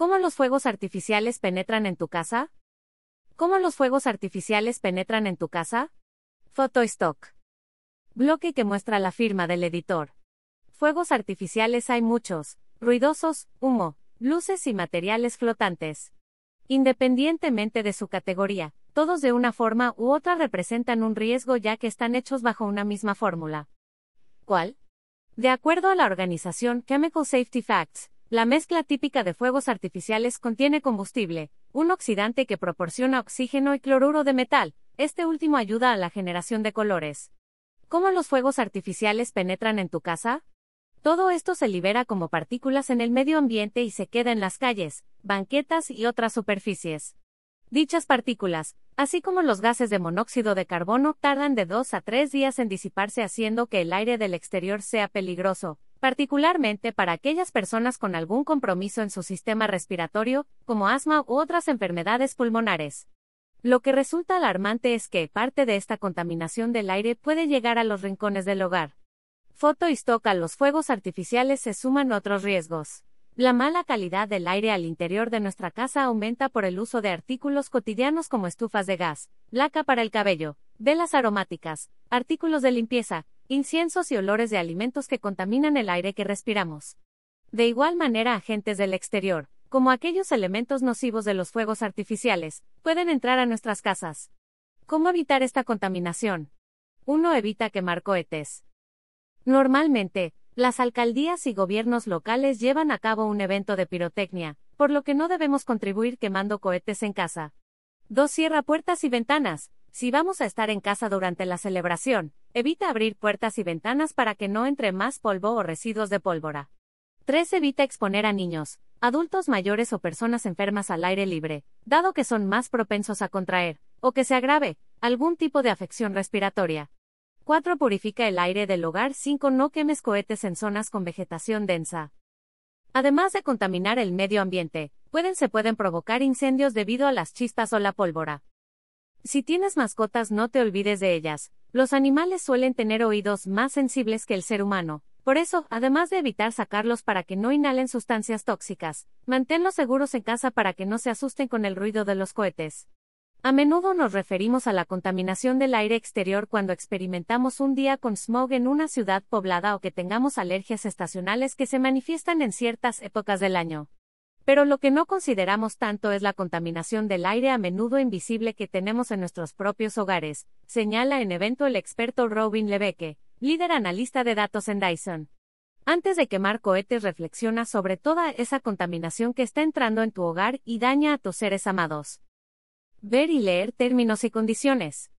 ¿Cómo los fuegos artificiales penetran en tu casa? ¿Cómo los fuegos artificiales penetran en tu casa? Photostock. Bloque que muestra la firma del editor. Fuegos artificiales hay muchos, ruidosos, humo, luces y materiales flotantes. Independientemente de su categoría, todos de una forma u otra representan un riesgo ya que están hechos bajo una misma fórmula. ¿Cuál? De acuerdo a la organización Chemical Safety Facts, la mezcla típica de fuegos artificiales contiene combustible, un oxidante que proporciona oxígeno y cloruro de metal, este último ayuda a la generación de colores. ¿Cómo los fuegos artificiales penetran en tu casa? Todo esto se libera como partículas en el medio ambiente y se queda en las calles, banquetas y otras superficies. Dichas partículas, así como los gases de monóxido de carbono, tardan de dos a tres días en disiparse haciendo que el aire del exterior sea peligroso, particularmente para aquellas personas con algún compromiso en su sistema respiratorio, como asma u otras enfermedades pulmonares. Lo que resulta alarmante es que parte de esta contaminación del aire puede llegar a los rincones del hogar. Foto y stock a los fuegos artificiales se suman otros riesgos. La mala calidad del aire al interior de nuestra casa aumenta por el uso de artículos cotidianos como estufas de gas, laca para el cabello, velas aromáticas, artículos de limpieza, inciensos y olores de alimentos que contaminan el aire que respiramos. De igual manera, agentes del exterior, como aquellos elementos nocivos de los fuegos artificiales, pueden entrar a nuestras casas. ¿Cómo evitar esta contaminación? 1. Evita quemar cohetes. Normalmente, las alcaldías y gobiernos locales llevan a cabo un evento de pirotecnia, por lo que no debemos contribuir quemando cohetes en casa. 2. Cierra puertas y ventanas. Si vamos a estar en casa durante la celebración, evita abrir puertas y ventanas para que no entre más polvo o residuos de pólvora. 3. Evita exponer a niños, adultos mayores o personas enfermas al aire libre, dado que son más propensos a contraer, o que se agrave, algún tipo de afección respiratoria. 4. Purifica el aire del hogar. 5. No quemes cohetes en zonas con vegetación densa. Además de contaminar el medio ambiente, pueden se pueden provocar incendios debido a las chispas o la pólvora. Si tienes mascotas no te olvides de ellas. Los animales suelen tener oídos más sensibles que el ser humano. Por eso, además de evitar sacarlos para que no inhalen sustancias tóxicas, manténlos seguros en casa para que no se asusten con el ruido de los cohetes. A menudo nos referimos a la contaminación del aire exterior cuando experimentamos un día con smog en una ciudad poblada o que tengamos alergias estacionales que se manifiestan en ciertas épocas del año. Pero lo que no consideramos tanto es la contaminación del aire a menudo invisible que tenemos en nuestros propios hogares, señala en evento el experto Robin Lebeke, líder analista de datos en Dyson. Antes de quemar cohetes reflexiona sobre toda esa contaminación que está entrando en tu hogar y daña a tus seres amados. Ver y leer términos y condiciones.